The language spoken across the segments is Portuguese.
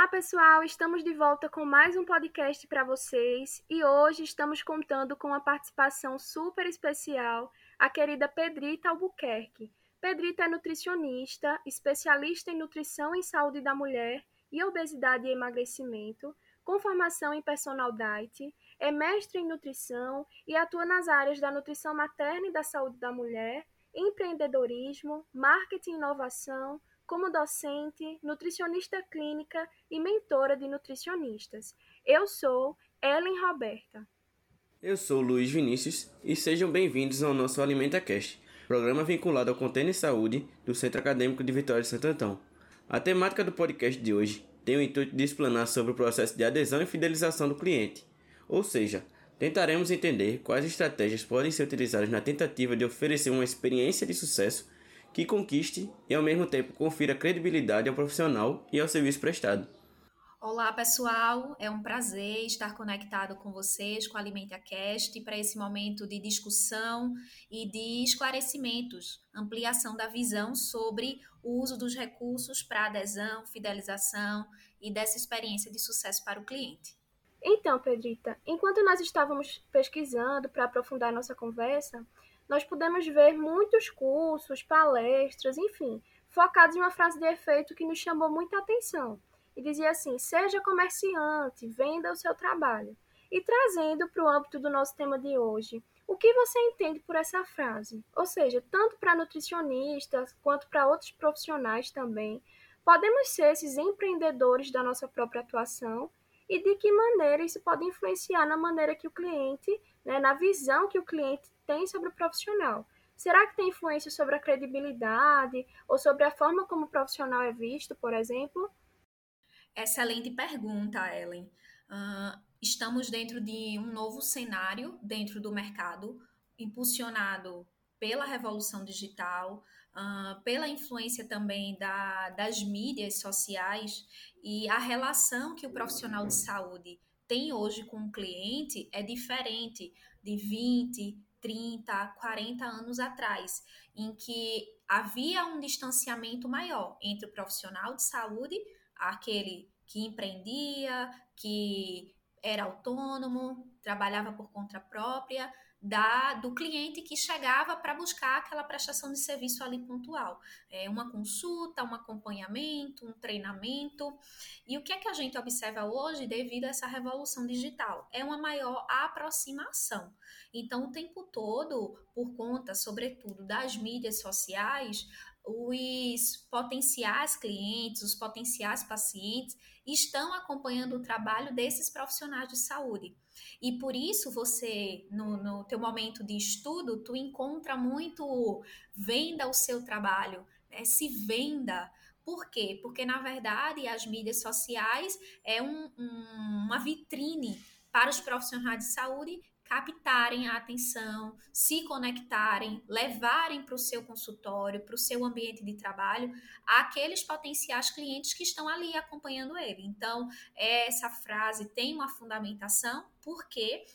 Olá pessoal, estamos de volta com mais um podcast para vocês e hoje estamos contando com uma participação super especial, a querida Pedrita Albuquerque. Pedrita é nutricionista, especialista em nutrição e saúde da mulher e obesidade e emagrecimento, com formação em personal diet, é mestre em nutrição e atua nas áreas da nutrição materna e da saúde da mulher, empreendedorismo, marketing e inovação, como docente, nutricionista clínica e mentora de nutricionistas. Eu sou Ellen Roberta. Eu sou Luiz Vinícius e sejam bem-vindos ao nosso AlimentaCast, programa vinculado ao Contêiner Saúde do Centro Acadêmico de Vitória de Santo Antão. A temática do podcast de hoje tem o intuito de explanar sobre o processo de adesão e fidelização do cliente, ou seja, tentaremos entender quais estratégias podem ser utilizadas na tentativa de oferecer uma experiência de sucesso que conquiste e ao mesmo tempo confira credibilidade ao profissional e ao serviço prestado. Olá, pessoal. É um prazer estar conectado com vocês, com a Alimenta Cast, para esse momento de discussão e de esclarecimentos, ampliação da visão sobre o uso dos recursos para adesão, fidelização e dessa experiência de sucesso para o cliente. Então, Pedrita, enquanto nós estávamos pesquisando para aprofundar nossa conversa, nós pudemos ver muitos cursos, palestras, enfim, focados em uma frase de efeito que nos chamou muita atenção. E dizia assim: seja comerciante, venda o seu trabalho. E trazendo para o âmbito do nosso tema de hoje, o que você entende por essa frase? Ou seja, tanto para nutricionistas quanto para outros profissionais também, podemos ser esses empreendedores da nossa própria atuação e de que maneira isso pode influenciar na maneira que o cliente, né, na visão que o cliente tem sobre o profissional. Será que tem influência sobre a credibilidade ou sobre a forma como o profissional é visto, por exemplo? Excelente pergunta, Ellen. Uh, estamos dentro de um novo cenário dentro do mercado, impulsionado pela revolução digital, uh, pela influência também da, das mídias sociais e a relação que o profissional de saúde tem hoje com o cliente é diferente de 20, 30, 40 anos atrás, em que havia um distanciamento maior entre o profissional de saúde, aquele que empreendia, que era autônomo, trabalhava por conta própria, da, do cliente que chegava para buscar aquela prestação de serviço ali pontual. É uma consulta, um acompanhamento, um treinamento. E o que é que a gente observa hoje devido a essa revolução digital? É uma maior aproximação. Então, o tempo todo, por conta, sobretudo, das mídias sociais, os potenciais clientes, os potenciais pacientes estão acompanhando o trabalho desses profissionais de saúde. E por isso você, no, no teu momento de estudo, tu encontra muito venda o seu trabalho, né? se venda. Por quê? Porque, na verdade, as mídias sociais é um, um, uma vitrine para os profissionais de saúde captarem a atenção, se conectarem, levarem para o seu consultório, para o seu ambiente de trabalho, aqueles potenciais clientes que estão ali acompanhando ele. Então, essa frase tem uma fundamentação, porque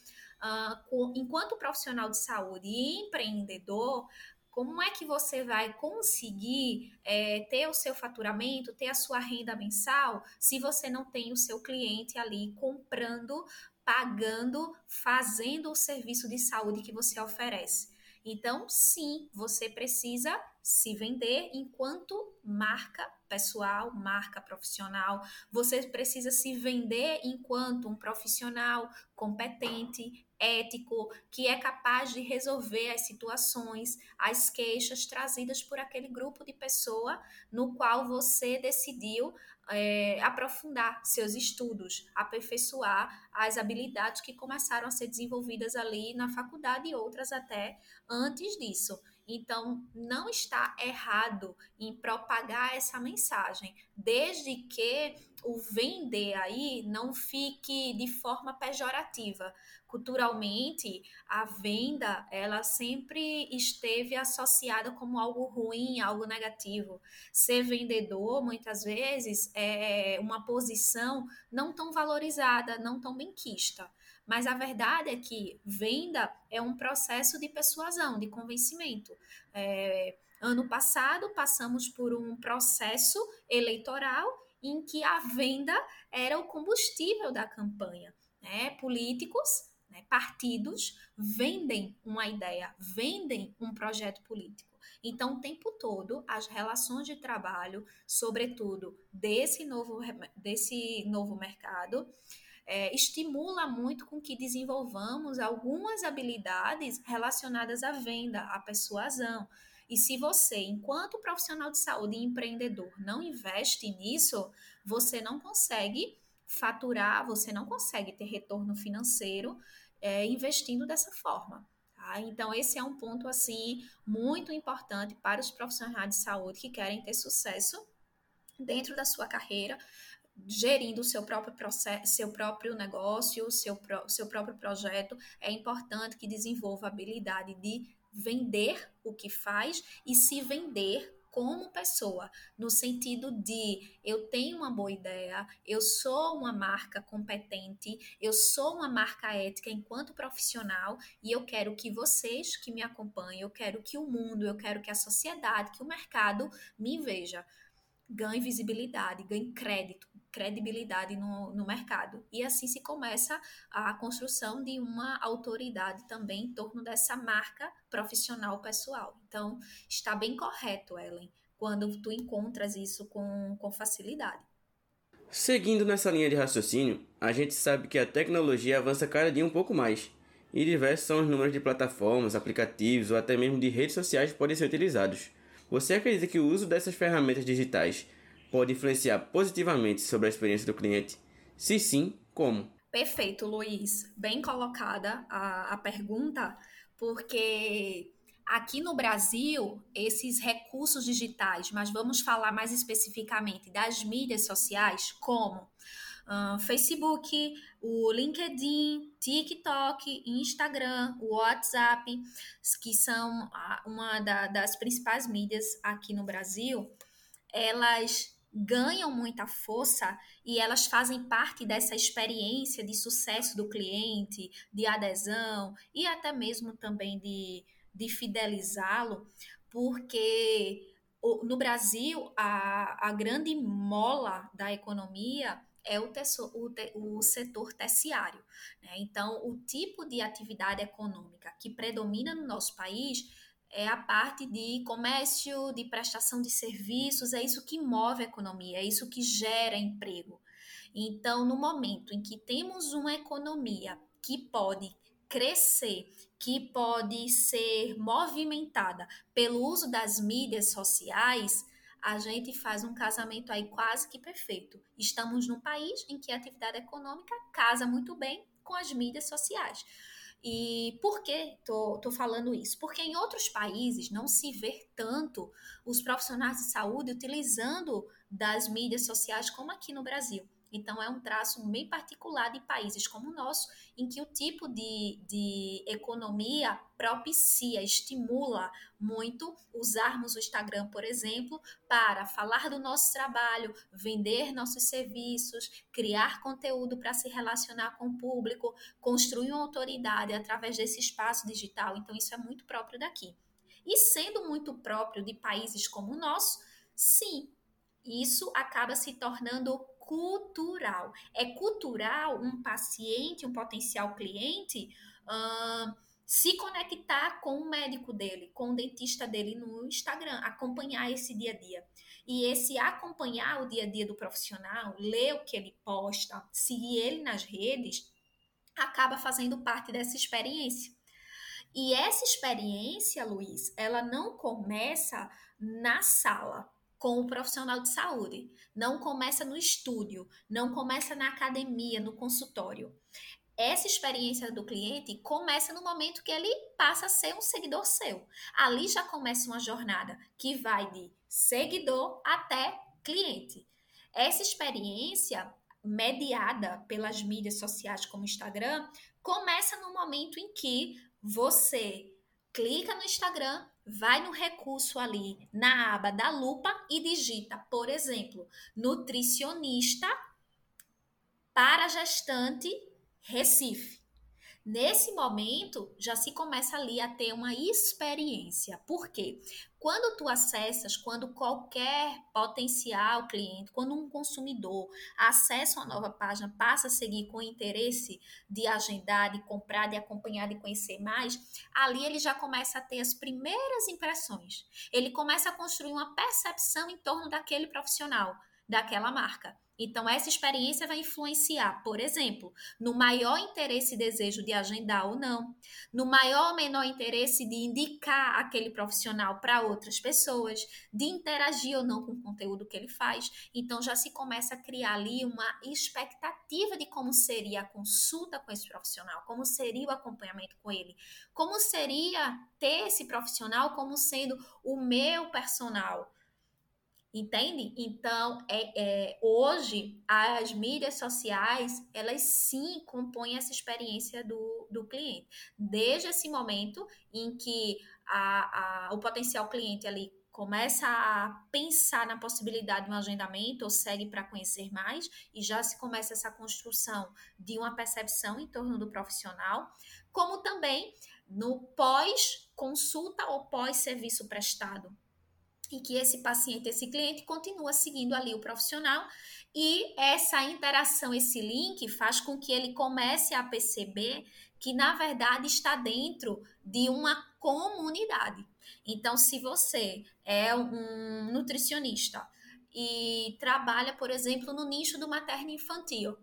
uh, enquanto profissional de saúde e empreendedor, como é que você vai conseguir é, ter o seu faturamento, ter a sua renda mensal, se você não tem o seu cliente ali comprando pagando, fazendo o serviço de saúde que você oferece. Então, sim, você precisa se vender enquanto marca pessoal, marca profissional. Você precisa se vender enquanto um profissional competente, ético, que é capaz de resolver as situações, as queixas trazidas por aquele grupo de pessoa no qual você decidiu é, aprofundar seus estudos, aperfeiçoar as habilidades que começaram a ser desenvolvidas ali na faculdade e outras até antes disso. Então, não está errado em propagar essa mensagem, desde que o vender aí não fique de forma pejorativa. Culturalmente, a venda, ela sempre esteve associada como algo ruim, algo negativo. Ser vendedor, muitas vezes, é uma posição não tão valorizada, não tão benquista. Mas a verdade é que venda é um processo de persuasão, de convencimento. É, ano passado, passamos por um processo eleitoral em que a venda era o combustível da campanha. Né? Políticos, né, partidos, vendem uma ideia, vendem um projeto político. Então, o tempo todo, as relações de trabalho, sobretudo desse novo, desse novo mercado, é, estimula muito com que desenvolvamos algumas habilidades relacionadas à venda, à persuasão. E se você, enquanto profissional de saúde e empreendedor, não investe nisso, você não consegue faturar, você não consegue ter retorno financeiro é, investindo dessa forma. Tá? Então, esse é um ponto assim muito importante para os profissionais de saúde que querem ter sucesso dentro da sua carreira, gerindo o seu próprio processo, seu próprio negócio, seu, seu próprio projeto, é importante que desenvolva a habilidade de vender o que faz e se vender como pessoa, no sentido de eu tenho uma boa ideia, eu sou uma marca competente, eu sou uma marca ética enquanto profissional e eu quero que vocês que me acompanhem, eu quero que o mundo, eu quero que a sociedade, que o mercado me veja. Ganhe visibilidade, ganhe crédito, credibilidade no, no mercado. E assim se começa a construção de uma autoridade também em torno dessa marca profissional pessoal. Então, está bem correto, Ellen, quando tu encontras isso com, com facilidade. Seguindo nessa linha de raciocínio, a gente sabe que a tecnologia avança cada dia um pouco mais, e diversos são os números de plataformas, aplicativos ou até mesmo de redes sociais que podem ser utilizados. Você acredita que o uso dessas ferramentas digitais pode influenciar positivamente sobre a experiência do cliente? Se sim, como? Perfeito, Luiz. Bem colocada a, a pergunta, porque aqui no Brasil, esses recursos digitais, mas vamos falar mais especificamente das mídias sociais, como uh, Facebook, o LinkedIn, TikTok, Instagram, o WhatsApp, que são uma da, das principais mídias aqui no Brasil, elas ganham muita força e elas fazem parte dessa experiência de sucesso do cliente, de adesão e até mesmo também de, de fidelizá-lo, porque no Brasil a, a grande mola da economia é o, teço, o, te, o setor terciário. Né? Então, o tipo de atividade econômica que predomina no nosso país é a parte de comércio, de prestação de serviços, é isso que move a economia, é isso que gera emprego. Então, no momento em que temos uma economia que pode crescer, que pode ser movimentada pelo uso das mídias sociais, a gente faz um casamento aí quase que perfeito. Estamos num país em que a atividade econômica casa muito bem com as mídias sociais. E por que tô, tô falando isso? Porque em outros países não se vê tanto os profissionais de saúde utilizando das mídias sociais como aqui no Brasil. Então, é um traço bem particular de países como o nosso, em que o tipo de, de economia propicia, estimula muito usarmos o Instagram, por exemplo, para falar do nosso trabalho, vender nossos serviços, criar conteúdo para se relacionar com o público, construir uma autoridade através desse espaço digital. Então, isso é muito próprio daqui. E sendo muito próprio de países como o nosso, sim, isso acaba se tornando cultural. É cultural um paciente, um potencial cliente, uh, se conectar com o médico dele, com o dentista dele no Instagram, acompanhar esse dia a dia. E esse acompanhar o dia a dia do profissional, ler o que ele posta, seguir ele nas redes, acaba fazendo parte dessa experiência. E essa experiência, Luiz, ela não começa na sala com o profissional de saúde. Não começa no estúdio, não começa na academia, no consultório. essa experiência do cliente começa no momento que ele passa a ser um seguidor seu. Ali já começa uma jornada que vai de seguidor até cliente. Essa experiência mediada pelas mídias sociais como Instagram começa no momento em que você clica no Instagram, vai no recurso ali na aba da lupa e digita, por exemplo, nutricionista para gestante Recife. Nesse momento, já se começa ali a ter uma experiência. Por quê? Quando tu acessas, quando qualquer potencial cliente, quando um consumidor acessa uma nova página, passa a seguir com interesse de agendar, de comprar, de acompanhar, de conhecer mais, ali ele já começa a ter as primeiras impressões. Ele começa a construir uma percepção em torno daquele profissional, daquela marca. Então, essa experiência vai influenciar, por exemplo, no maior interesse e desejo de agendar ou não, no maior ou menor interesse de indicar aquele profissional para outras pessoas, de interagir ou não com o conteúdo que ele faz. Então, já se começa a criar ali uma expectativa de como seria a consulta com esse profissional, como seria o acompanhamento com ele, como seria ter esse profissional como sendo o meu personal Entende? Então, é, é, hoje, as mídias sociais, elas sim compõem essa experiência do, do cliente. Desde esse momento em que a, a, o potencial cliente ali começa a pensar na possibilidade de um agendamento ou segue para conhecer mais e já se começa essa construção de uma percepção em torno do profissional, como também no pós-consulta ou pós-serviço prestado e que esse paciente, esse cliente continua seguindo ali o profissional e essa interação, esse link faz com que ele comece a perceber que na verdade está dentro de uma comunidade. Então, se você é um nutricionista e trabalha, por exemplo, no nicho do materno infantil,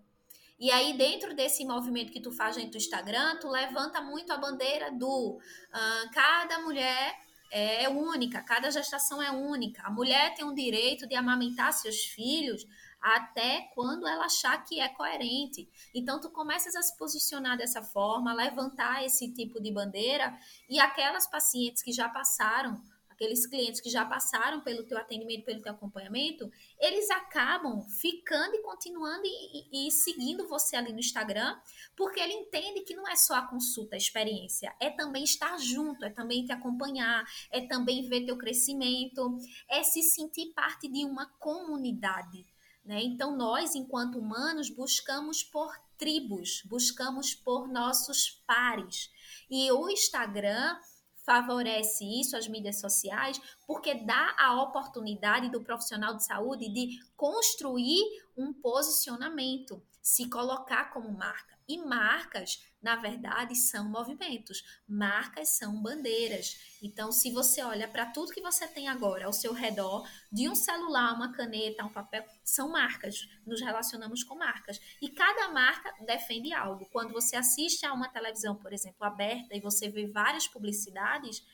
e aí, dentro desse movimento que tu faz dentro do Instagram, tu levanta muito a bandeira do uh, cada mulher é única, cada gestação é única. A mulher tem o direito de amamentar seus filhos até quando ela achar que é coerente. Então tu começas a se posicionar dessa forma, levantar esse tipo de bandeira e aquelas pacientes que já passaram aqueles clientes que já passaram pelo teu atendimento, pelo teu acompanhamento, eles acabam ficando e continuando e, e, e, seguindo você ali no Instagram, porque ele entende que não é só a consulta, a experiência, é também estar junto, é também te acompanhar, é também ver teu crescimento, é se sentir parte de uma comunidade. Né? Então, nós, enquanto humanos, buscamos por tribos, buscamos por nossos pares. E o Instagram favorece isso, as mídias sociais, porque dá a oportunidade do profissional de saúde de construir um posicionamento, se colocar como marca. E marcas na verdade, são movimentos. Marcas são bandeiras. Então, se você olha para tudo que você tem agora ao seu redor, de um celular, uma caneta, um papel, são marcas. Nos relacionamos com marcas. E cada marca defende algo. Quando você assiste a uma televisão, por exemplo, aberta e você vê várias publicidades,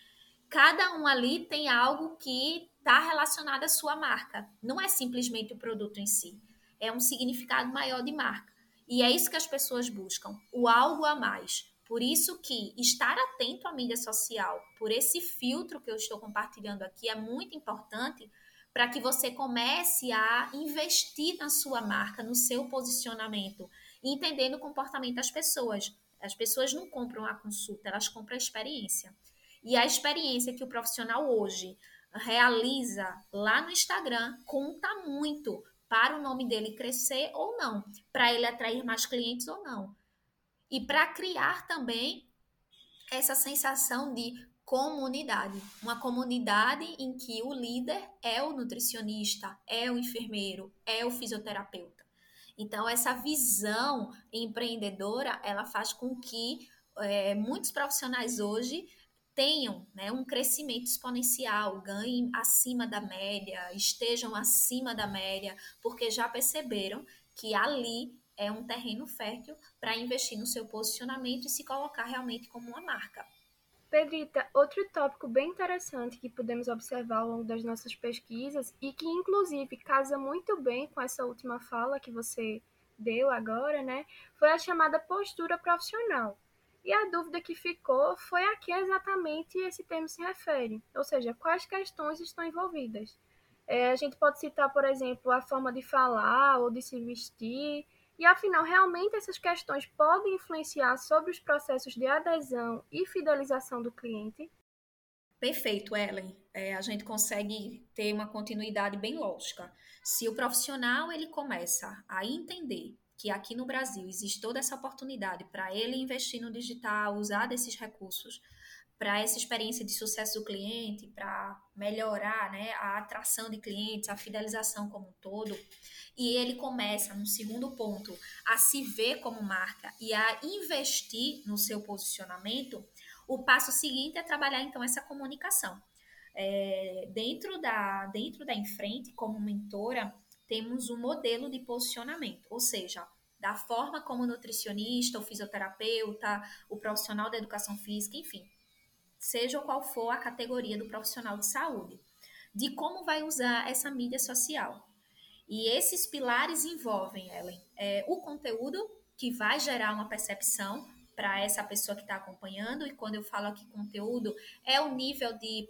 cada um ali tem algo que está relacionado à sua marca. Não é simplesmente o produto em si. É um significado maior de marca. E é isso que as pessoas buscam, o algo a mais. Por isso que estar atento à mídia social, por esse filtro que eu estou compartilhando aqui, é muito importante para que você comece a investir na sua marca, no seu posicionamento, entendendo o comportamento das pessoas. As pessoas não compram a consulta, elas compram a experiência. E a experiência que o profissional hoje realiza lá no Instagram conta muito para o nome dele crescer ou não, para ele atrair mais clientes ou não. E para criar também essa sensação de comunidade, uma comunidade em que o líder é o nutricionista, é o enfermeiro, é o fisioterapeuta. Então essa visão empreendedora, ela faz com que é, muitos profissionais hoje tenham né, um crescimento exponencial, ganhem acima da média, estejam acima da média, porque já perceberam que ali é um terreno fértil para investir no seu posicionamento e se colocar realmente como uma marca. Pedrita, outro tópico bem interessante que podemos observar ao longo das nossas pesquisas e que inclusive casa muito bem com essa última fala que você deu agora, né, foi a chamada postura profissional. E a dúvida que ficou foi a que exatamente esse termo se refere, ou seja, quais questões estão envolvidas. É, a gente pode citar, por exemplo, a forma de falar ou de se vestir, e afinal, realmente essas questões podem influenciar sobre os processos de adesão e fidelização do cliente? Perfeito, Ellen. É, a gente consegue ter uma continuidade bem lógica. Se o profissional ele começa a entender que aqui no Brasil existe toda essa oportunidade para ele investir no digital, usar desses recursos para essa experiência de sucesso do cliente, para melhorar né, a atração de clientes, a fidelização como um todo, e ele começa, no segundo ponto, a se ver como marca e a investir no seu posicionamento, o passo seguinte é trabalhar então essa comunicação. É, dentro da dentro da Enfrente, como mentora, temos um modelo de posicionamento, ou seja, da forma como o nutricionista, o fisioterapeuta, o profissional da educação física, enfim, seja qual for a categoria do profissional de saúde, de como vai usar essa mídia social. E esses pilares envolvem, Ellen, é, o conteúdo que vai gerar uma percepção para essa pessoa que está acompanhando. E quando eu falo aqui conteúdo, é o nível de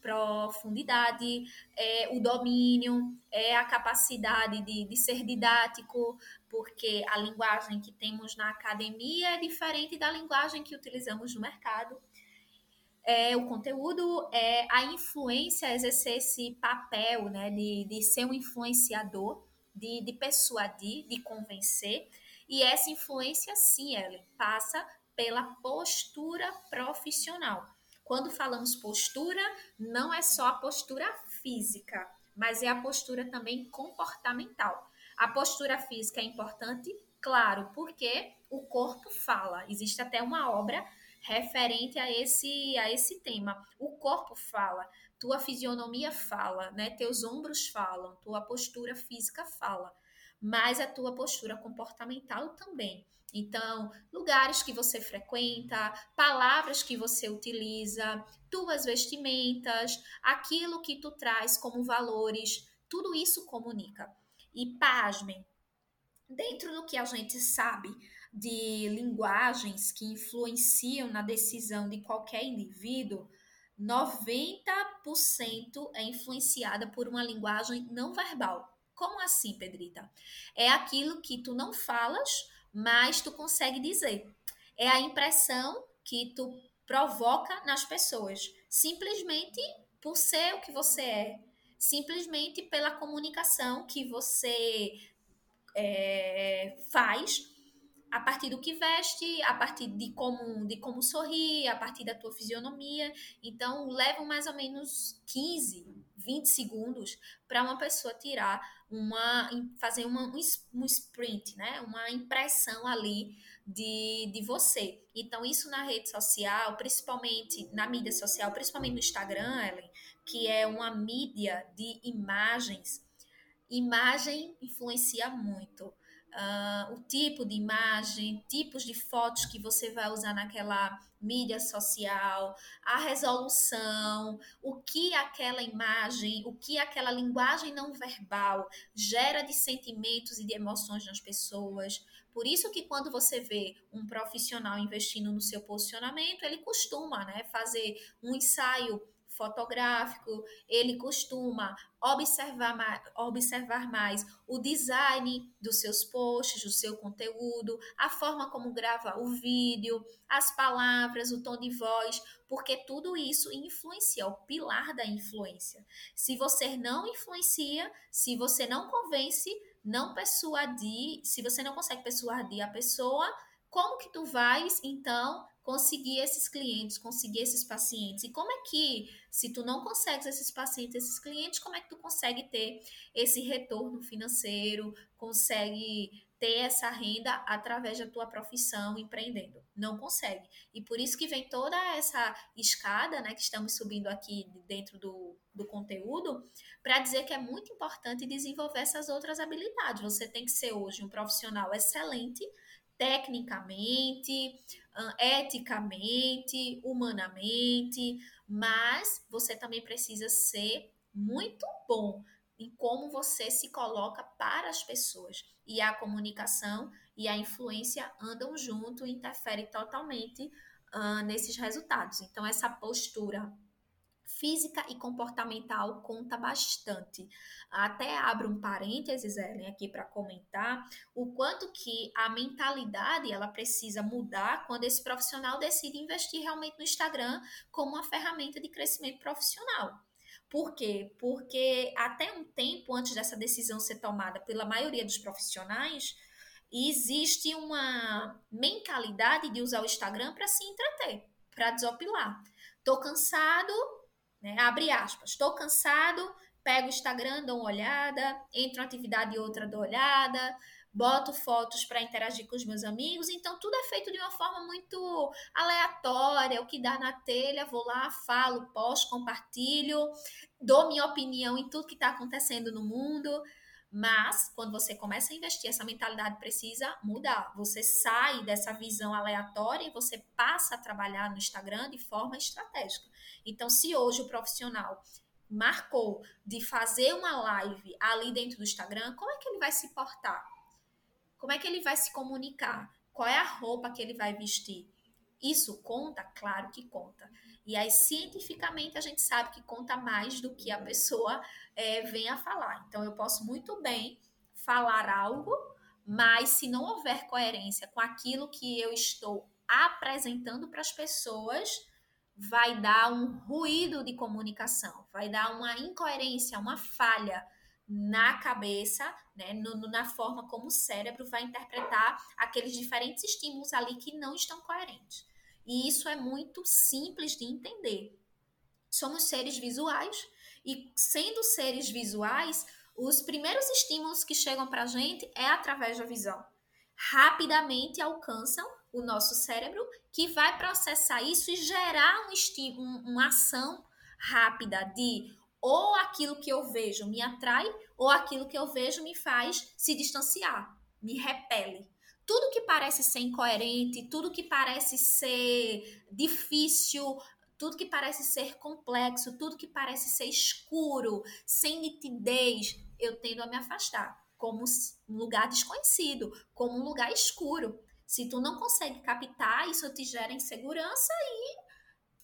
profundidade, é o domínio, é a capacidade de, de ser didático, porque a linguagem que temos na academia é diferente da linguagem que utilizamos no mercado. É, o conteúdo é a influência, exercer esse papel né, de, de ser um influenciador, de, de persuadir, de convencer. E essa influência, sim, Ellen, passa pela postura profissional. Quando falamos postura, não é só a postura física, mas é a postura também comportamental. A postura física é importante, claro, porque o corpo fala. Existe até uma obra referente a esse a esse tema. O corpo fala, tua fisionomia fala, né? Teus ombros falam, tua postura física fala mas a tua postura comportamental também. Então, lugares que você frequenta, palavras que você utiliza, tuas vestimentas, aquilo que tu traz como valores, tudo isso comunica. E pasmem, dentro do que a gente sabe de linguagens que influenciam na decisão de qualquer indivíduo, 90% é influenciada por uma linguagem não verbal. Como assim, Pedrita? É aquilo que tu não falas, mas tu consegue dizer. É a impressão que tu provoca nas pessoas, simplesmente por ser o que você é, simplesmente pela comunicação que você é, faz a partir do que veste, a partir de como, de como sorri, a partir da tua fisionomia. Então, levam mais ou menos 15, 20 segundos para uma pessoa tirar uma fazer uma, um sprint, né? Uma impressão ali de, de você. Então, isso na rede social, principalmente na mídia social, principalmente no Instagram, Ellen, que é uma mídia de imagens, imagem influencia muito uh, o tipo de imagem, tipos de fotos que você vai usar naquela mídia social, a resolução, o que aquela imagem, o que aquela linguagem não verbal gera de sentimentos e de emoções nas pessoas. Por isso que quando você vê um profissional investindo no seu posicionamento, ele costuma né, fazer um ensaio fotográfico, ele costuma observar mais, observar mais o design dos seus posts, do seu conteúdo, a forma como grava o vídeo, as palavras, o tom de voz, porque tudo isso influencia, é o pilar da influência. Se você não influencia, se você não convence, não persuadir, se você não consegue persuadir a pessoa, como que tu vais então conseguir esses clientes, conseguir esses pacientes. E como é que, se tu não consegues esses pacientes, esses clientes, como é que tu consegue ter esse retorno financeiro, consegue ter essa renda através da tua profissão empreendendo? Não consegue. E por isso que vem toda essa escada, né, que estamos subindo aqui dentro do, do conteúdo, para dizer que é muito importante desenvolver essas outras habilidades. Você tem que ser hoje um profissional excelente tecnicamente, eticamente, humanamente, mas você também precisa ser muito bom em como você se coloca para as pessoas. E a comunicação e a influência andam junto e interferem totalmente uh, nesses resultados. Então, essa postura física e comportamental conta bastante. Até abro um parênteses, Ellen, aqui para comentar o quanto que a mentalidade ela precisa mudar quando esse profissional decide investir realmente no Instagram como uma ferramenta de crescimento profissional. Por quê? Porque até um tempo antes dessa decisão ser tomada pela maioria dos profissionais, existe uma mentalidade de usar o Instagram para se entreter, para desopilar. Tô cansado, né? Abre aspas. Estou cansado, pego o Instagram, dou uma olhada, entro uma atividade e outra, dou olhada, boto fotos para interagir com os meus amigos. Então, tudo é feito de uma forma muito aleatória. O que dá na telha, vou lá, falo, posto, compartilho, dou minha opinião em tudo que está acontecendo no mundo. Mas, quando você começa a investir, essa mentalidade precisa mudar. Você sai dessa visão aleatória e você passa a trabalhar no Instagram de forma estratégica. Então, se hoje o profissional marcou de fazer uma live ali dentro do Instagram, como é que ele vai se portar? Como é que ele vai se comunicar? Qual é a roupa que ele vai vestir? Isso conta? Claro que conta. E aí, cientificamente, a gente sabe que conta mais do que a pessoa é, vem a falar. Então, eu posso muito bem falar algo, mas se não houver coerência com aquilo que eu estou apresentando para as pessoas, vai dar um ruído de comunicação, vai dar uma incoerência, uma falha na cabeça, né, no, na forma como o cérebro vai interpretar aqueles diferentes estímulos ali que não estão coerentes. E isso é muito simples de entender. Somos seres visuais e, sendo seres visuais, os primeiros estímulos que chegam para a gente é através da visão. Rapidamente alcançam o nosso cérebro, que vai processar isso e gerar um um, uma ação rápida de ou aquilo que eu vejo me atrai, ou aquilo que eu vejo me faz se distanciar, me repele. Tudo que parece ser incoerente, tudo que parece ser difícil, tudo que parece ser complexo, tudo que parece ser escuro, sem nitidez, eu tendo a me afastar, como um lugar desconhecido, como um lugar escuro. Se tu não consegue captar, isso te gera insegurança e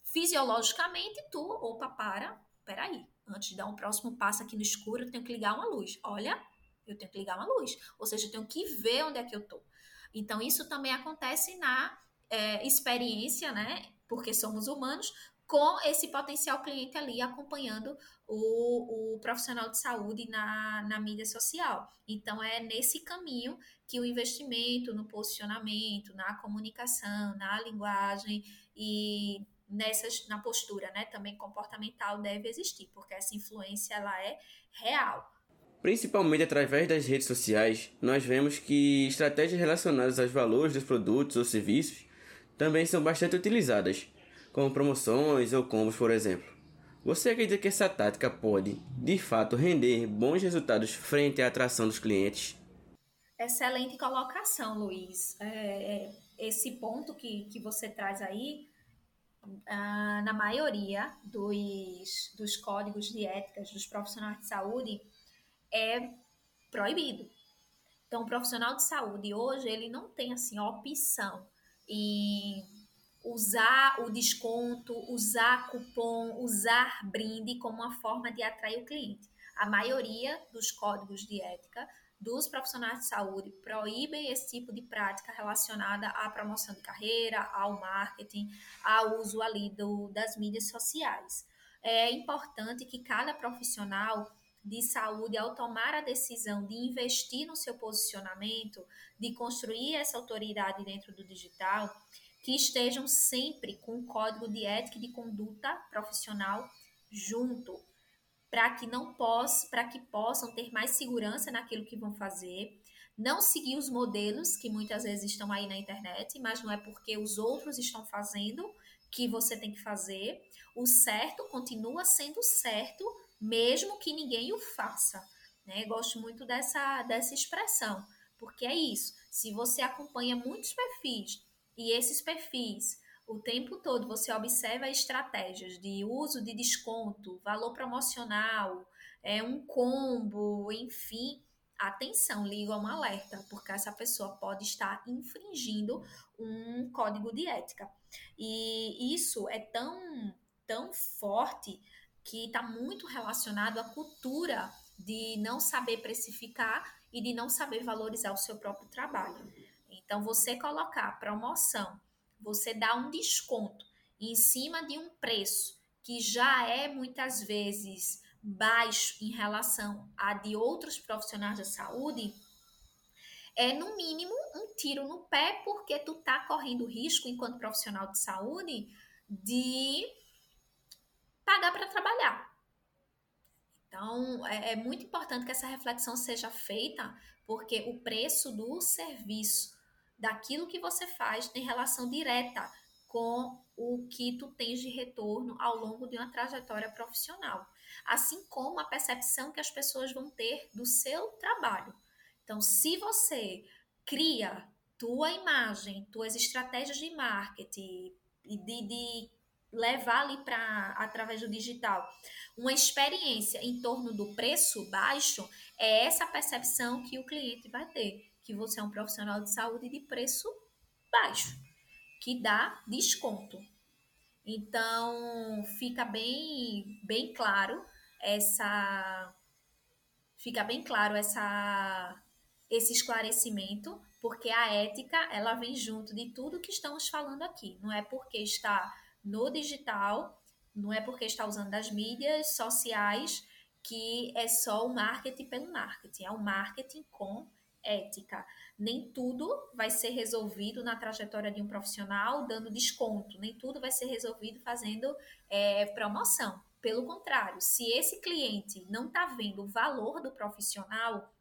fisiologicamente tu, opa, para, peraí, antes de dar um próximo passo aqui no escuro, eu tenho que ligar uma luz. Olha, eu tenho que ligar uma luz. Ou seja, eu tenho que ver onde é que eu tô. Então, isso também acontece na é, experiência, né? Porque somos humanos, com esse potencial cliente ali acompanhando o, o profissional de saúde na, na mídia social. Então, é nesse caminho que o investimento no posicionamento, na comunicação, na linguagem e nessas, na postura né, também comportamental deve existir, porque essa influência ela é real. Principalmente através das redes sociais, nós vemos que estratégias relacionadas aos valores dos produtos ou serviços também são bastante utilizadas, como promoções ou combos, por exemplo. Você acredita que essa tática pode, de fato, render bons resultados frente à atração dos clientes? Excelente colocação, Luiz. É, é, esse ponto que, que você traz aí, ah, na maioria dos, dos códigos de éticas dos profissionais de saúde, é proibido. Então, o profissional de saúde hoje, ele não tem, assim, opção em usar o desconto, usar cupom, usar brinde como uma forma de atrair o cliente. A maioria dos códigos de ética dos profissionais de saúde proíbem esse tipo de prática relacionada à promoção de carreira, ao marketing, ao uso ali do, das mídias sociais. É importante que cada profissional de saúde, ao tomar a decisão de investir no seu posicionamento, de construir essa autoridade dentro do digital, que estejam sempre com o código de ética e de conduta profissional junto, para que não para que possam ter mais segurança naquilo que vão fazer, não seguir os modelos que muitas vezes estão aí na internet, mas não é porque os outros estão fazendo que você tem que fazer. O certo continua sendo certo, mesmo que ninguém o faça. Né? Gosto muito dessa, dessa expressão, porque é isso. Se você acompanha muitos perfis e esses perfis o tempo todo você observa estratégias de uso de desconto, valor promocional, é um combo, enfim, atenção, liga um alerta, porque essa pessoa pode estar infringindo um código de ética. E isso é tão, tão forte que está muito relacionado à cultura de não saber precificar e de não saber valorizar o seu próprio trabalho. Então, você colocar promoção, você dar um desconto em cima de um preço que já é muitas vezes baixo em relação a de outros profissionais da saúde, é no mínimo um tiro no pé, porque tu tá correndo risco enquanto profissional de saúde de pagar para trabalhar. Então, é, é, muito importante que essa reflexão seja feita, porque o preço do serviço, daquilo que você faz, tem relação direta com o que tu tens de retorno ao longo de uma trajetória profissional, assim como a percepção que as pessoas vão ter do seu trabalho. Então, se você cria tua imagem, tuas estratégias de marketing e de, de levar ali para através do digital uma experiência em torno do preço baixo, é essa percepção que o cliente vai ter, que você é um profissional de saúde de preço baixo, que dá desconto. Então, fica bem bem claro essa fica bem claro essa esse esclarecimento, porque a ética, ela vem junto de tudo que estamos falando aqui. Não é porque está no digital, não é porque está usando as mídias sociais que é só o marketing pelo marketing, é o marketing com ética. Nem tudo vai ser resolvido na trajetória de um profissional dando desconto, nem tudo vai ser resolvido fazendo é, promoção. Pelo contrário, se esse cliente não está vendo o valor do profissional,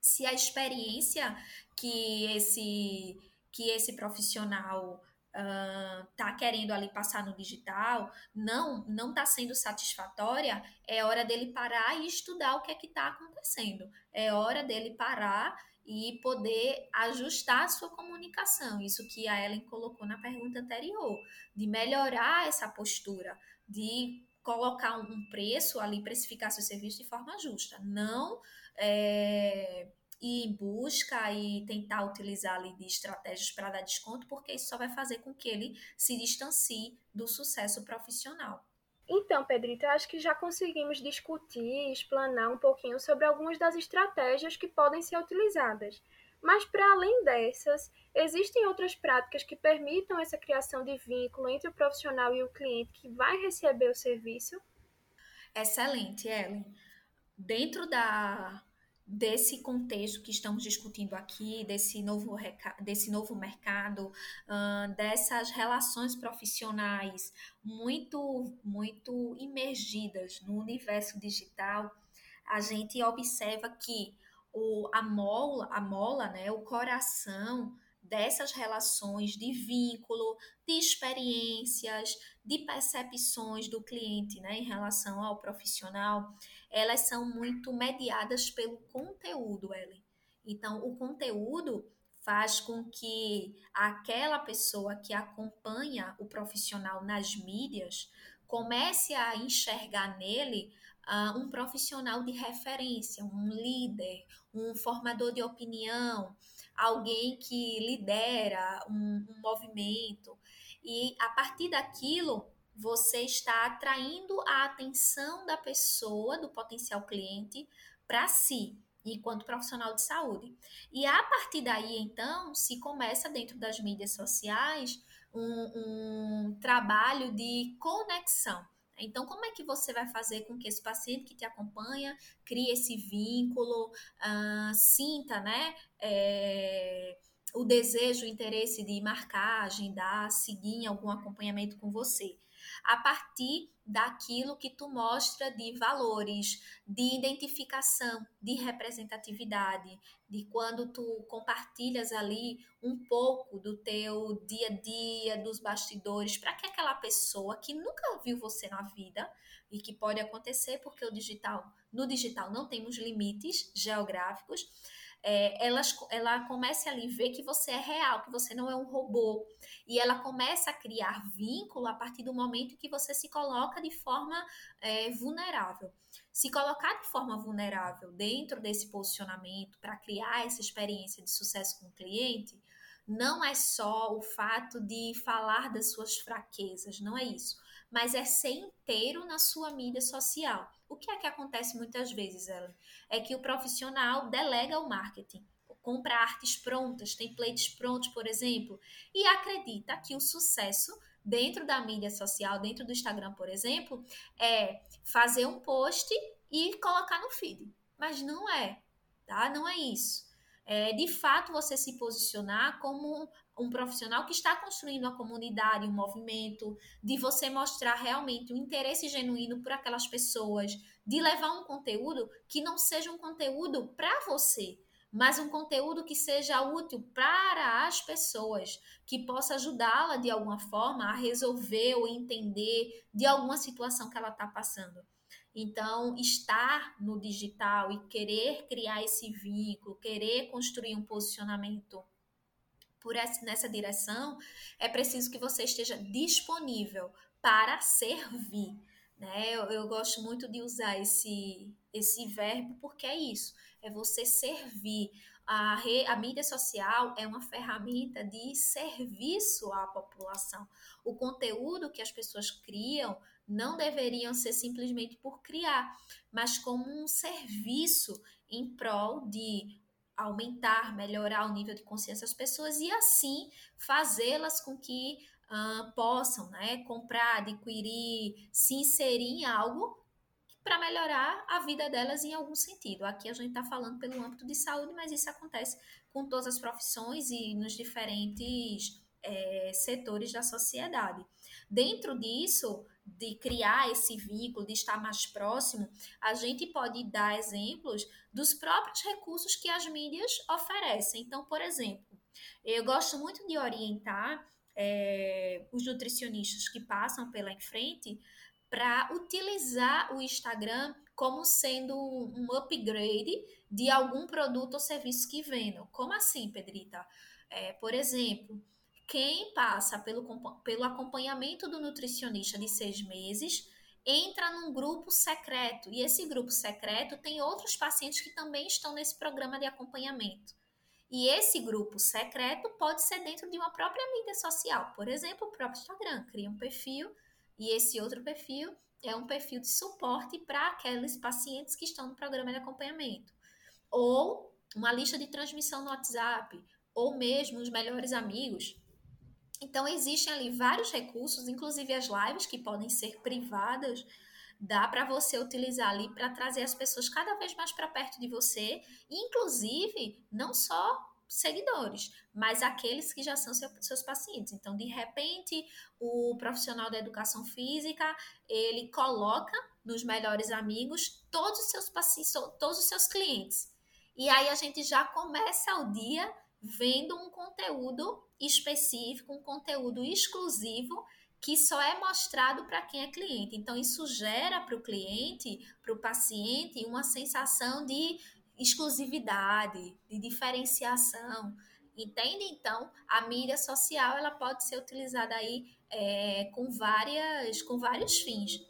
se a experiência que esse que esse profissional uh, tá querendo ali passar no digital não não está sendo satisfatória, é hora dele parar e estudar o que é que está acontecendo. É hora dele parar e poder ajustar a sua comunicação. Isso que a Ellen colocou na pergunta anterior, de melhorar essa postura, de colocar um preço ali, precificar seu serviço de forma justa. Não é, em busca e tentar utilizar ali de estratégias para dar desconto, porque isso só vai fazer com que ele se distancie do sucesso profissional. Então, Pedrita, acho que já conseguimos discutir, explanar um pouquinho sobre algumas das estratégias que podem ser utilizadas. Mas, para além dessas, existem outras práticas que permitam essa criação de vínculo entre o profissional e o cliente que vai receber o serviço? Excelente, Ellen. Dentro da, desse contexto que estamos discutindo aqui, desse novo, desse novo mercado, uh, dessas relações profissionais muito, muito imergidas no universo digital, a gente observa que o, a mola, a mola, né, o coração dessas relações de vínculo, de experiências, de percepções do cliente né, em relação ao profissional, elas são muito mediadas pelo conteúdo, Ellen. Então, o conteúdo faz com que aquela pessoa que acompanha o profissional nas mídias comece a enxergar nele uh, um profissional de referência, um líder, um formador de opinião, alguém que lidera um, um movimento. E a partir daquilo, você está atraindo a atenção da pessoa, do potencial cliente, para si, enquanto profissional de saúde. E a partir daí, então, se começa dentro das mídias sociais um, um trabalho de conexão. Então, como é que você vai fazer com que esse paciente que te acompanha crie esse vínculo, uh, sinta, né? É, o desejo, o interesse de marcar, agendar, seguir em algum acompanhamento com você a partir daquilo que tu mostra de valores, de identificação, de representatividade, de quando tu compartilhas ali um pouco do teu dia a dia, dos bastidores, para que aquela pessoa que nunca viu você na vida e que pode acontecer porque o digital, no digital não temos limites geográficos, é, ela, ela comece a lhe ver que você é real, que você não é um robô. E ela começa a criar vínculo a partir do momento que você se coloca de forma é, vulnerável. Se colocar de forma vulnerável dentro desse posicionamento para criar essa experiência de sucesso com o cliente, não é só o fato de falar das suas fraquezas, não é isso, mas é ser inteiro na sua mídia social. O que é que acontece muitas vezes, Ellen? É que o profissional delega o marketing, compra artes prontas, templates prontos, por exemplo, e acredita que o sucesso dentro da mídia social, dentro do Instagram, por exemplo, é fazer um post e colocar no feed. Mas não é, tá? Não é isso é, de fato você se posicionar como um profissional que está construindo uma comunidade, um movimento, de você mostrar realmente um interesse genuíno por aquelas pessoas, de levar um conteúdo que não seja um conteúdo para você, mas um conteúdo que seja útil para as pessoas, que possa ajudá-la de alguma forma a resolver ou entender de alguma situação que ela está passando. Então, estar no digital e querer criar esse vínculo, querer construir um posicionamento por essa, nessa direção, é preciso que você esteja disponível para servir. Né? Eu, eu gosto muito de usar esse, esse verbo porque é isso, é você servir. A, re, a mídia social é uma ferramenta de serviço à população. O conteúdo que as pessoas criam não deveriam ser simplesmente por criar, mas como um serviço em prol de aumentar, melhorar o nível de consciência das pessoas e assim fazê-las com que uh, possam né, comprar, adquirir, se inserir em algo para melhorar a vida delas em algum sentido. Aqui a gente está falando pelo âmbito de saúde, mas isso acontece com todas as profissões e nos diferentes é, setores da sociedade. Dentro disso, de criar esse vínculo, de estar mais próximo, a gente pode dar exemplos dos próprios recursos que as mídias oferecem. Então, por exemplo, eu gosto muito de orientar é, os nutricionistas que passam pela em frente para utilizar o Instagram como sendo um upgrade de algum produto ou serviço que vendam. Como assim, Pedrita? É, por exemplo, quem passa pelo, pelo acompanhamento do nutricionista de seis meses entra num grupo secreto e esse grupo secreto tem outros pacientes que também estão nesse programa de acompanhamento. E esse grupo secreto pode ser dentro de uma própria mídia social, por exemplo, o próprio Instagram cria um perfil e esse outro perfil é um perfil de suporte para aqueles pacientes que estão no programa de acompanhamento. Ou uma lista de transmissão no WhatsApp, ou mesmo os melhores amigos então, existem ali vários recursos, inclusive as lives que podem ser privadas, dá para você utilizar ali para trazer as pessoas cada vez mais para perto de você, inclusive não só seguidores, mas aqueles que já são seu, seus pacientes. Então, de repente, o profissional da educação física, ele coloca nos melhores amigos todos os seus pacientes, todos os seus clientes. E aí a gente já começa o dia vendo um conteúdo específico, um conteúdo exclusivo que só é mostrado para quem é cliente. Então, isso gera para o cliente, para o paciente, uma sensação de exclusividade, de diferenciação. Entende? Então, a mídia social ela pode ser utilizada aí é, com, várias, com vários fins.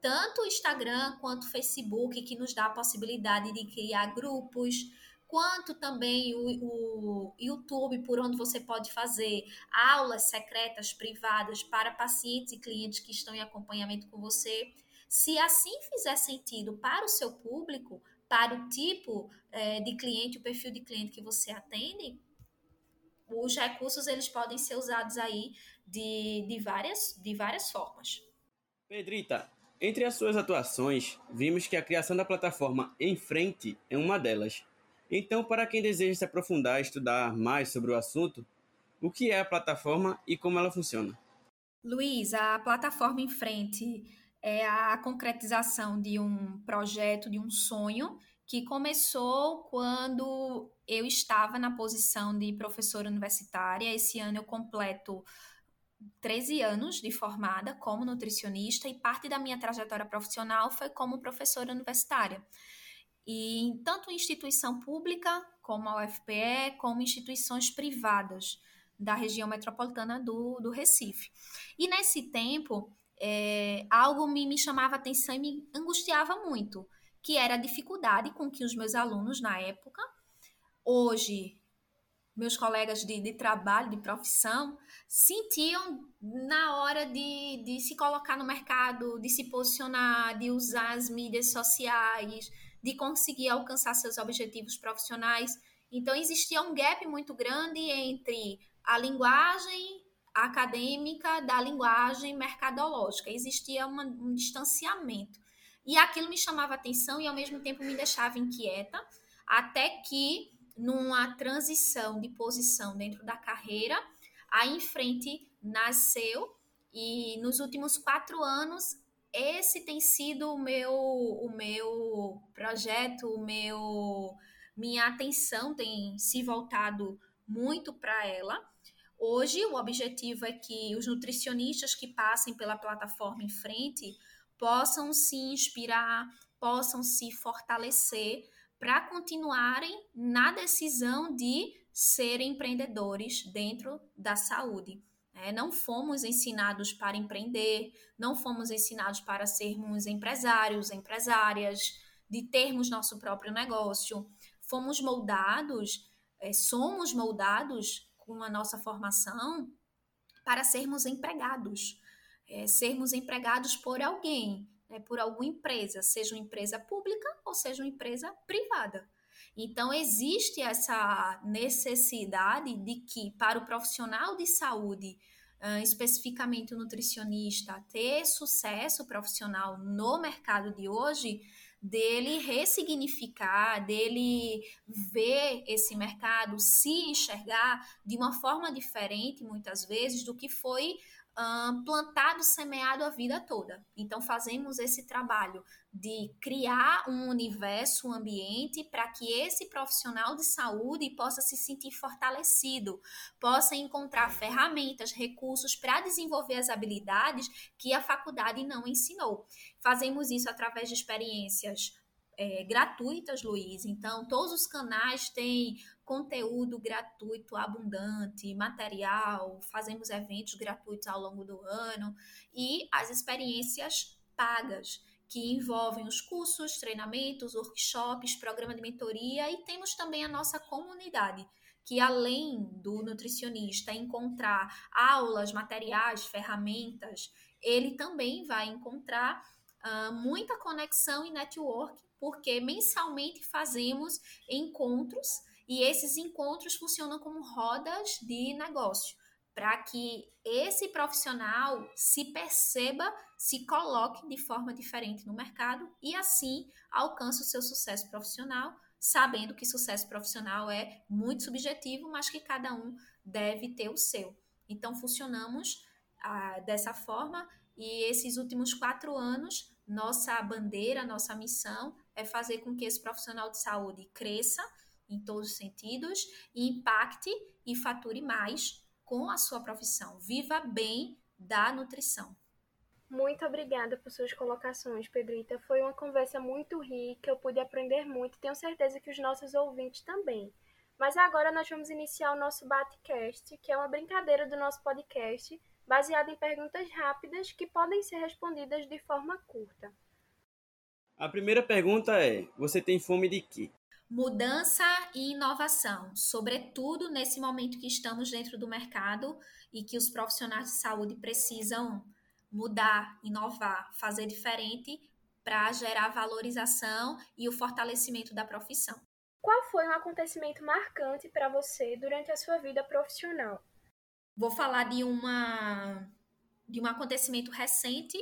Tanto o Instagram quanto o Facebook, que nos dá a possibilidade de criar grupos, quanto também o, o, YouTube, por onde você pode fazer aulas secretas privadas para pacientes e clientes que estão em acompanhamento com você. Se assim fizer sentido para o seu público, para o tipo é, de cliente, o perfil de cliente que você atende, os recursos eles podem ser usados aí de, de, várias, de várias formas. Pedrita, entre as suas atuações, vimos que a criação da plataforma Em Frente é uma delas. Então, para quem deseja se aprofundar e estudar mais sobre o assunto, o que é a plataforma e como ela funciona? Luiz, a plataforma em frente é a concretização de um projeto, de um sonho que começou quando eu estava na posição de professora universitária. Esse ano eu completo 13 anos de formada como nutricionista e parte da minha trajetória profissional foi como professora universitária. E tanto instituição pública como a UFPE, como instituições privadas da região metropolitana do, do Recife. E nesse tempo, é, algo me, me chamava atenção e me angustiava muito, que era a dificuldade com que os meus alunos na época, hoje meus colegas de, de trabalho, de profissão, sentiam na hora de, de se colocar no mercado, de se posicionar, de usar as mídias sociais, de conseguir alcançar seus objetivos profissionais. Então, existia um gap muito grande entre a linguagem acadêmica da linguagem mercadológica. Existia uma, um distanciamento. E aquilo me chamava atenção e, ao mesmo tempo, me deixava inquieta, até que numa transição de posição dentro da carreira, a Enfrente nasceu e nos últimos quatro anos esse tem sido o meu, o meu projeto, o meu, minha atenção tem se voltado muito para ela. Hoje, o objetivo é que os nutricionistas que passem pela plataforma em frente possam se inspirar, possam se fortalecer para continuarem na decisão de serem empreendedores dentro da saúde. É, não fomos ensinados para empreender, não fomos ensinados para sermos empresários, empresárias, de termos nosso próprio negócio. Fomos moldados, é, somos moldados com a nossa formação para sermos empregados, é, sermos empregados por alguém, né, por alguma empresa, seja uma empresa pública ou seja uma empresa privada. Então, existe essa necessidade de que, para o profissional de saúde, especificamente o nutricionista, ter sucesso profissional no mercado de hoje, dele ressignificar, dele ver esse mercado, se enxergar de uma forma diferente, muitas vezes, do que foi plantado, semeado a vida toda. Então, fazemos esse trabalho de criar um universo, um ambiente para que esse profissional de saúde possa se sentir fortalecido, possa encontrar ferramentas, recursos para desenvolver as habilidades que a faculdade não ensinou. Fazemos isso através de experiências é, gratuitas, Luiz. Então, todos os canais têm conteúdo gratuito abundante, material, fazemos eventos gratuitos ao longo do ano. E as experiências pagas que envolvem os cursos, treinamentos, workshops, programa de mentoria. E temos também a nossa comunidade, que além do nutricionista encontrar aulas, materiais, ferramentas, ele também vai encontrar uh, muita conexão e network, porque mensalmente fazemos encontros e esses encontros funcionam como rodas de negócio, para que esse profissional se perceba, se coloque de forma diferente no mercado e assim alcance o seu sucesso profissional, sabendo que sucesso profissional é muito subjetivo, mas que cada um deve ter o seu. Então, funcionamos ah, dessa forma e esses últimos quatro anos, nossa bandeira, nossa missão é fazer com que esse profissional de saúde cresça em todos os sentidos impacte e fature mais com a sua profissão. Viva bem da nutrição. Muito obrigada por suas colocações, Pedrita. Foi uma conversa muito rica, eu pude aprender muito, tenho certeza que os nossos ouvintes também. Mas agora nós vamos iniciar o nosso Batcast, que é uma brincadeira do nosso podcast, baseada em perguntas rápidas que podem ser respondidas de forma curta. A primeira pergunta é: você tem fome de quê? mudança e inovação, sobretudo nesse momento que estamos dentro do mercado e que os profissionais de saúde precisam mudar, inovar, fazer diferente para gerar valorização e o fortalecimento da profissão. Qual foi um acontecimento marcante para você durante a sua vida profissional? Vou falar de uma de um acontecimento recente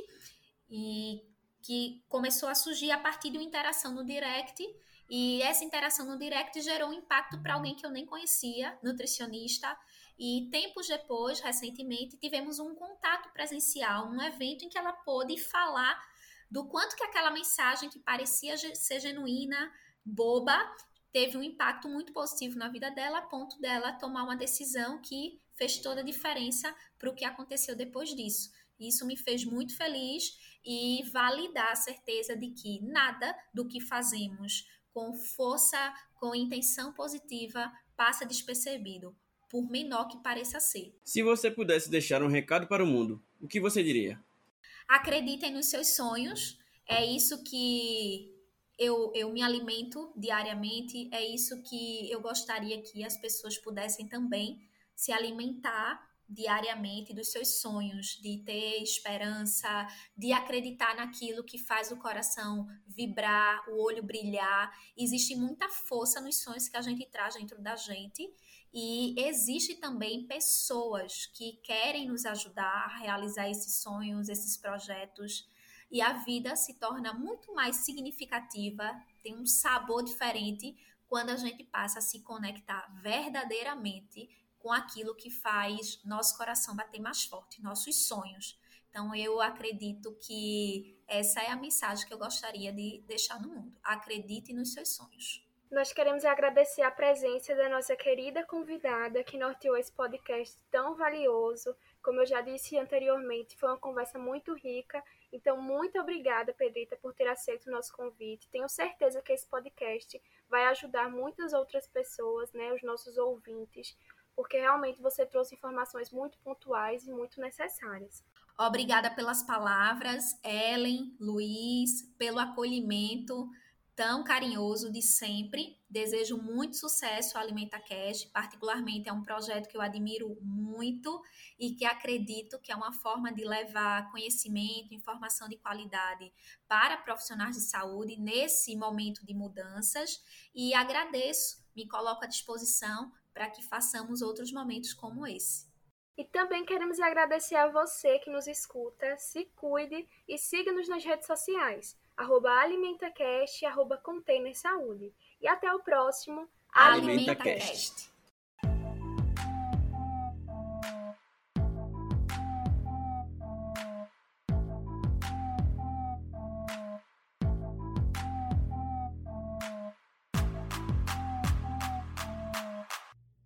e que começou a surgir a partir de uma interação no direct e essa interação no direct gerou um impacto para alguém que eu nem conhecia, nutricionista. E tempos depois, recentemente, tivemos um contato presencial, um evento em que ela pôde falar do quanto que aquela mensagem que parecia ser genuína, boba, teve um impacto muito positivo na vida dela, a ponto dela tomar uma decisão que fez toda a diferença para o que aconteceu depois disso. Isso me fez muito feliz e validar a certeza de que nada do que fazemos com força, com intenção positiva, passa despercebido, por menor que pareça ser. Se você pudesse deixar um recado para o mundo, o que você diria? Acreditem nos seus sonhos, é isso que eu, eu me alimento diariamente, é isso que eu gostaria que as pessoas pudessem também se alimentar diariamente dos seus sonhos, de ter esperança, de acreditar naquilo que faz o coração vibrar, o olho brilhar. Existe muita força nos sonhos que a gente traz dentro da gente e existe também pessoas que querem nos ajudar a realizar esses sonhos, esses projetos. E a vida se torna muito mais significativa, tem um sabor diferente quando a gente passa a se conectar verdadeiramente com aquilo que faz nosso coração bater mais forte, nossos sonhos. Então, eu acredito que essa é a mensagem que eu gostaria de deixar no mundo. Acredite nos seus sonhos. Nós queremos agradecer a presença da nossa querida convidada que norteou esse podcast tão valioso. Como eu já disse anteriormente, foi uma conversa muito rica. Então, muito obrigada, Pedrita, por ter aceito o nosso convite. Tenho certeza que esse podcast vai ajudar muitas outras pessoas, né, os nossos ouvintes, porque realmente você trouxe informações muito pontuais e muito necessárias. Obrigada pelas palavras, Ellen, Luiz, pelo acolhimento tão carinhoso de sempre. Desejo muito sucesso ao Alimenta Cash, particularmente é um projeto que eu admiro muito e que acredito que é uma forma de levar conhecimento, informação de qualidade para profissionais de saúde nesse momento de mudanças e agradeço, me coloco à disposição para que façamos outros momentos como esse. E também queremos agradecer a você que nos escuta, se cuide e siga-nos nas redes sociais, arroba alimentacast e arroba container saúde. E até o próximo AlimentaCast.